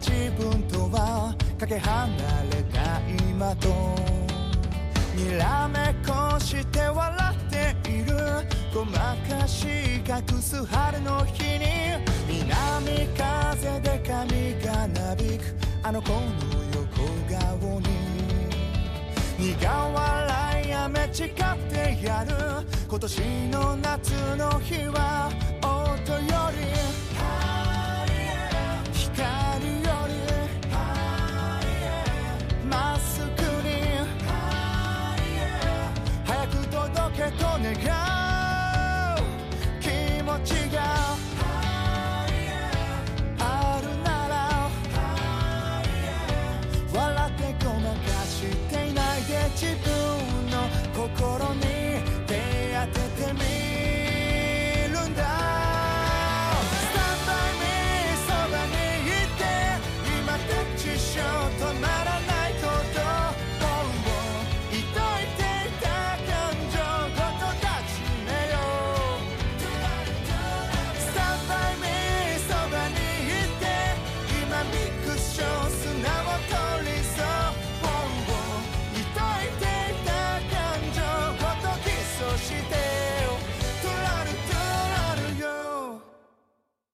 自分とはかけ離れた今と。にらめっこして笑っている。ごまかし隠す春の日に。南風で髪がなびく。あの子の横顔に。苦笑いやめ誓ってやる。今年の夏の日は音より。longer cry strong şansın